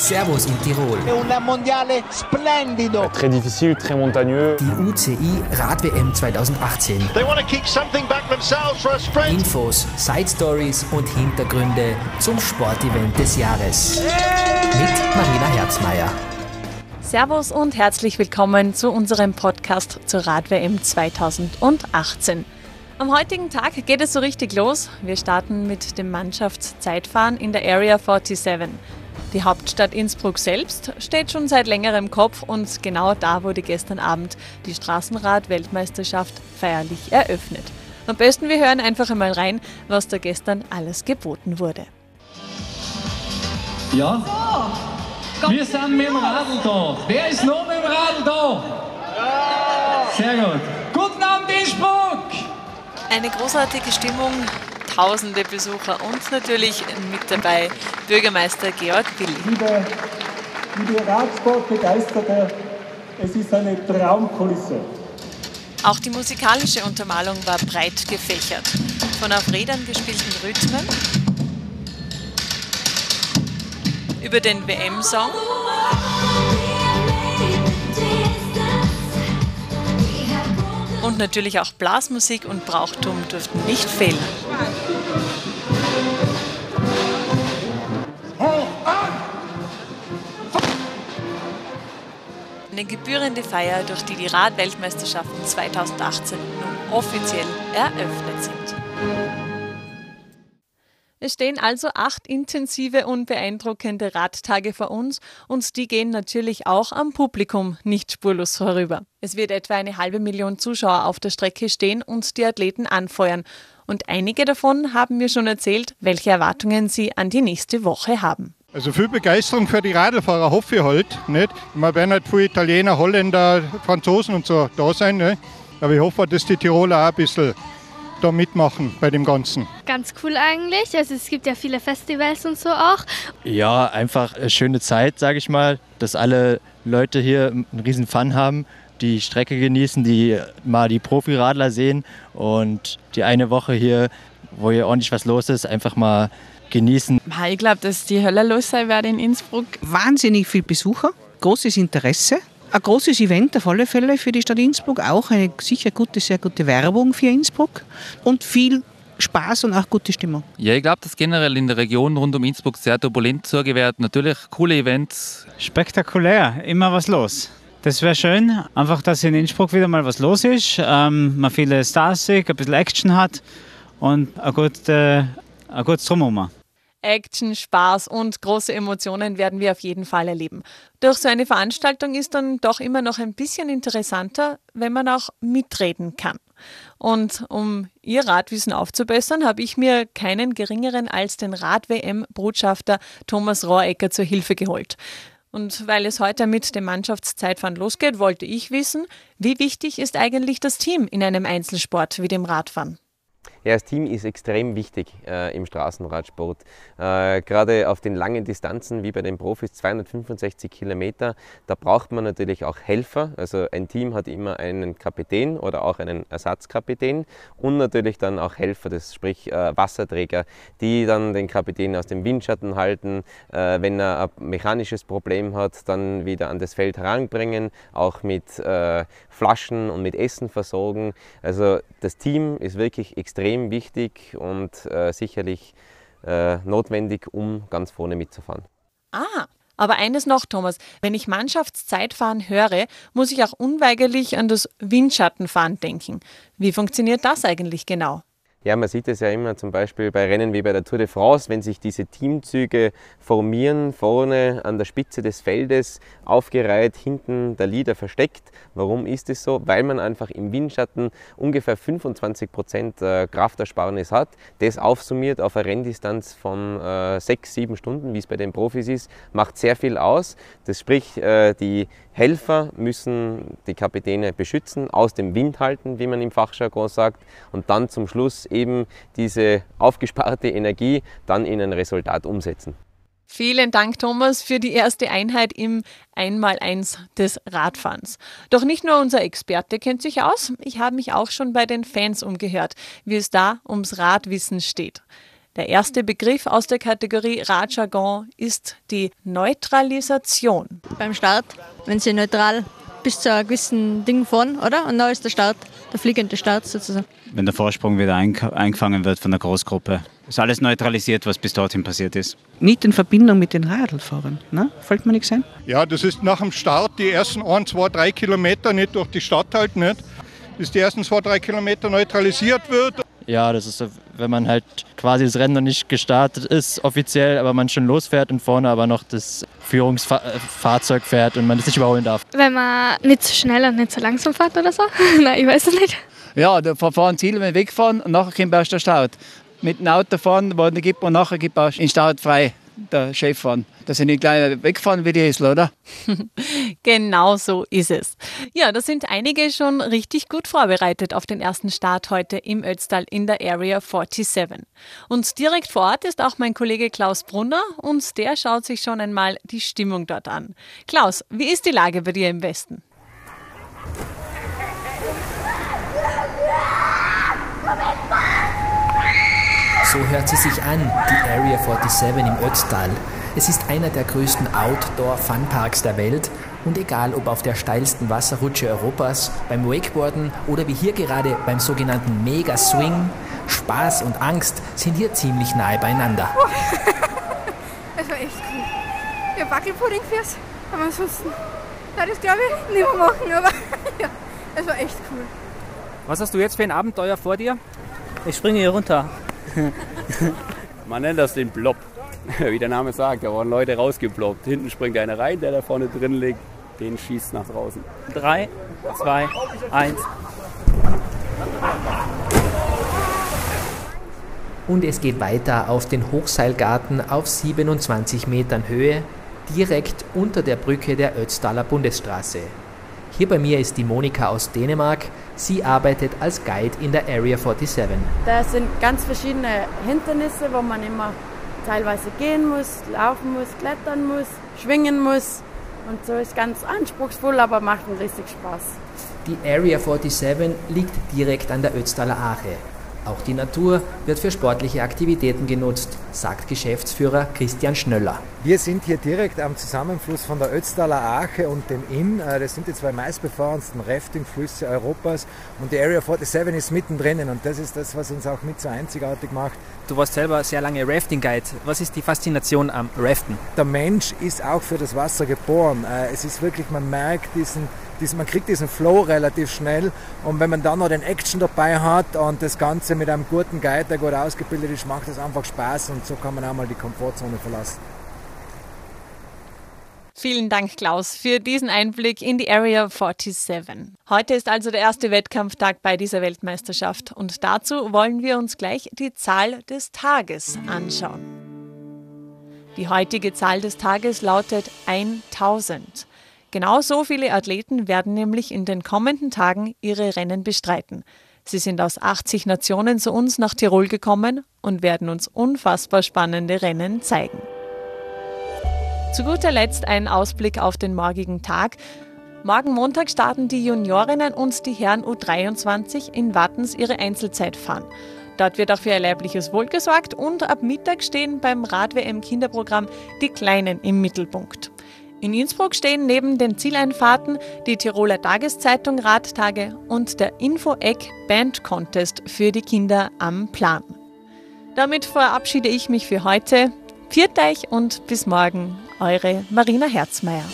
Servus in Tirol. un mondiale splendido. Très difficile, très montagneux. Die UCI Rad-WM 2018. They want to kick something back themselves for a sprint. Infos, Side Stories und Hintergründe zum Sportevent des Jahres. Mit Marina Herzmeier. Servus und herzlich willkommen zu unserem Podcast zur Rad-WM 2018. Am heutigen Tag geht es so richtig los. Wir starten mit dem Mannschaftszeitfahren in der Area 47. Die Hauptstadt Innsbruck selbst steht schon seit längerem Kopf und genau da wurde gestern Abend die Straßenrad-Weltmeisterschaft feierlich eröffnet. Am besten wir hören einfach einmal rein, was da gestern alles geboten wurde. Ja? Wir sind mit dem Radl da. Wer ist noch mit dem Radl da? Sehr gut. Guten Abend, Innsbruck! Eine großartige Stimmung, tausende Besucher und natürlich mit dabei Bürgermeister Georg Willi. Liebe, liebe Radsportbegeisterte, es ist eine Traumkulisse. Auch die musikalische Untermalung war breit gefächert. Von auf Rädern gespielten Rhythmen über den WM-Song und natürlich auch Blasmusik und Brauchtum durften nicht fehlen. Eine gebührende Feier, durch die die Radweltmeisterschaften 2018 nun offiziell eröffnet sind. Es stehen also acht intensive und beeindruckende Radtage vor uns und die gehen natürlich auch am Publikum nicht spurlos vorüber. Es wird etwa eine halbe Million Zuschauer auf der Strecke stehen und die Athleten anfeuern. Und einige davon haben mir schon erzählt, welche Erwartungen sie an die nächste Woche haben. Also viel Begeisterung für die Radlfahrer hoffe ich halt. Nicht? Man werden halt viele Italiener, Holländer, Franzosen und so da sein. Nicht? Aber ich hoffe, dass die Tiroler auch ein bisschen da mitmachen bei dem Ganzen. Ganz cool eigentlich. Also es gibt ja viele Festivals und so auch. Ja, einfach eine schöne Zeit, sage ich mal, dass alle Leute hier einen riesen Fun haben, die Strecke genießen, die mal die Profiradler sehen und die eine Woche hier, wo hier ordentlich was los ist, einfach mal genießen. Ich glaube, dass die Hölle los sein wird in Innsbruck. Wahnsinnig viel Besucher, großes Interesse. Ein großes Event auf alle Fälle für die Stadt Innsbruck, auch eine sicher gute, sehr gute Werbung für Innsbruck und viel Spaß und auch gute Stimmung. Ja, ich glaube, dass generell in der Region rund um Innsbruck sehr turbulent zugeht wird. Natürlich coole Events. Spektakulär, immer was los. Das wäre schön, einfach, dass in Innsbruck wieder mal was los ist, ähm, man viele Stars sieht, ein bisschen Action hat und ein, gut, äh, ein gutes Drumherum. Action, Spaß und große Emotionen werden wir auf jeden Fall erleben. Durch so eine Veranstaltung ist dann doch immer noch ein bisschen interessanter, wenn man auch mitreden kann. Und um Ihr Radwissen aufzubessern, habe ich mir keinen geringeren als den Rad-WM-Botschafter Thomas Rohrecker zur Hilfe geholt. Und weil es heute mit dem Mannschaftszeitfahren losgeht, wollte ich wissen, wie wichtig ist eigentlich das Team in einem Einzelsport wie dem Radfahren? Ja, das Team ist extrem wichtig äh, im Straßenradsport. Äh, Gerade auf den langen Distanzen wie bei den Profis 265 Kilometer, da braucht man natürlich auch Helfer. Also ein Team hat immer einen Kapitän oder auch einen Ersatzkapitän und natürlich dann auch Helfer, das sprich äh, Wasserträger, die dann den Kapitän aus dem Windschatten halten, äh, wenn er ein mechanisches Problem hat, dann wieder an das Feld heranbringen, auch mit äh, Flaschen und mit Essen versorgen. Also das Team ist wirklich extrem wichtig und äh, sicherlich äh, notwendig, um ganz vorne mitzufahren. Ah, aber eines noch, Thomas, wenn ich Mannschaftszeitfahren höre, muss ich auch unweigerlich an das Windschattenfahren denken. Wie funktioniert das eigentlich genau? Ja, man sieht es ja immer zum Beispiel bei Rennen wie bei der Tour de France, wenn sich diese Teamzüge formieren, vorne an der Spitze des Feldes aufgereiht, hinten der Leader versteckt. Warum ist es so? Weil man einfach im Windschatten ungefähr 25 Prozent Kraftersparnis hat. Das aufsummiert auf eine Renndistanz von äh, sechs, sieben Stunden, wie es bei den Profis ist, macht sehr viel aus. Das sprich, äh, die Helfer müssen die Kapitäne beschützen, aus dem Wind halten, wie man im Fachjargon sagt, und dann zum Schluss eben diese aufgesparte Energie dann in ein Resultat umsetzen. Vielen Dank, Thomas, für die erste Einheit im Einmaleins des Radfahrens. Doch nicht nur unser Experte kennt sich aus, ich habe mich auch schon bei den Fans umgehört, wie es da ums Radwissen steht. Der erste Begriff aus der Kategorie Radjargon ist die Neutralisation. Beim Start, wenn sie neutral bis zu einem gewissen Ding fahren, oder? Und dann ist der Start, der fliegende Start sozusagen. Wenn der Vorsprung wieder eingefangen wird von der Großgruppe, ist alles neutralisiert, was bis dorthin passiert ist. Nicht in Verbindung mit den Radlfahrern, ne? Fällt mir nichts ein? Ja, das ist nach dem Start die ersten 1, 2, 3 Kilometer nicht durch die Stadt halt nicht. Bis die ersten 2, 3 Kilometer neutralisiert wird. Ja, das ist so, wenn man halt quasi das Rennen noch nicht gestartet ist offiziell, aber man schon losfährt und vorne aber noch das Führungsfahrzeug fährt und man das nicht überholen darf. Wenn man nicht so schnell und nicht so langsam fährt oder so? Nein, ich weiß es nicht. Ja, da fahren Ziel, wenn wir wegfahren und nachher kommt erst der Start. Mit dem Auto fahren, wo nicht gibt und nachher gibt es den Start frei, der Chef fahren. Dass sie nicht gleich wegfahren wie die Esel, oder? genau so ist es. Ja, da sind einige schon richtig gut vorbereitet auf den ersten Start heute im Ötztal in der Area 47. Und direkt vor Ort ist auch mein Kollege Klaus Brunner und der schaut sich schon einmal die Stimmung dort an. Klaus, wie ist die Lage bei dir im Westen? So hört sie sich an, die Area 47 im Ötztal. Es ist einer der größten Outdoor-Funparks der Welt und egal ob auf der steilsten Wasserrutsche Europas, beim Wakeboarden oder wie hier gerade beim sogenannten Mega Swing, Spaß und Angst sind hier ziemlich nahe beieinander. Das war echt cool. Ja, Wackelpudding fürs, aber ansonsten, ja, das glaube ich nicht mehr machen, aber ja, es war echt cool. Was hast du jetzt für ein Abenteuer vor dir? Ich springe hier runter. Man nennt das den Blob. Wie der Name sagt, da wurden Leute rausgeploppt. Hinten springt einer rein, der da vorne drin liegt, den schießt nach draußen. Drei, zwei, eins. Und es geht weiter auf den Hochseilgarten auf 27 Metern Höhe, direkt unter der Brücke der Ötztaler Bundesstraße. Hier bei mir ist die Monika aus Dänemark. Sie arbeitet als Guide in der Area 47. Da sind ganz verschiedene Hindernisse, wo man immer teilweise gehen muss, laufen muss, klettern muss, schwingen muss. Und so ist ganz anspruchsvoll, aber macht einen riesig Spaß. Die Area 47 liegt direkt an der Ötztaler Ache. Auch die Natur wird für sportliche Aktivitäten genutzt, sagt Geschäftsführer Christian Schnöller. Wir sind hier direkt am Zusammenfluss von der Ötztaler Ache und dem Inn. Äh, das sind die zwei meistbefahrensten Raftingflüsse Europas und die Area 47 ist mittendrin und das ist das, was uns auch mit so einzigartig macht. Du warst selber sehr lange Rafting-Guide. Was ist die Faszination am Raften? Der Mensch ist auch für das Wasser geboren. Äh, es ist wirklich, man merkt diesen man kriegt diesen Flow relativ schnell und wenn man dann noch den Action dabei hat und das Ganze mit einem guten Guide, der gut ausgebildet ist, macht es einfach Spaß und so kann man auch mal die Komfortzone verlassen. Vielen Dank, Klaus, für diesen Einblick in die Area 47. Heute ist also der erste Wettkampftag bei dieser Weltmeisterschaft und dazu wollen wir uns gleich die Zahl des Tages anschauen. Die heutige Zahl des Tages lautet 1000. Genau so viele Athleten werden nämlich in den kommenden Tagen ihre Rennen bestreiten. Sie sind aus 80 Nationen zu uns nach Tirol gekommen und werden uns unfassbar spannende Rennen zeigen. Zu guter Letzt ein Ausblick auf den morgigen Tag. Morgen Montag starten die Juniorinnen und die Herren U23 in Wattens ihre Einzelzeit fahren. Dort wird auch für ihr leibliches Wohl gesorgt und ab Mittag stehen beim Rad-WM-Kinderprogramm die Kleinen im Mittelpunkt. In Innsbruck stehen neben den Zieleinfahrten die Tiroler Tageszeitung Radtage und der Info-Eck Band Contest für die Kinder am Plan. Damit verabschiede ich mich für heute. Viert euch und bis morgen, eure Marina Herzmeier.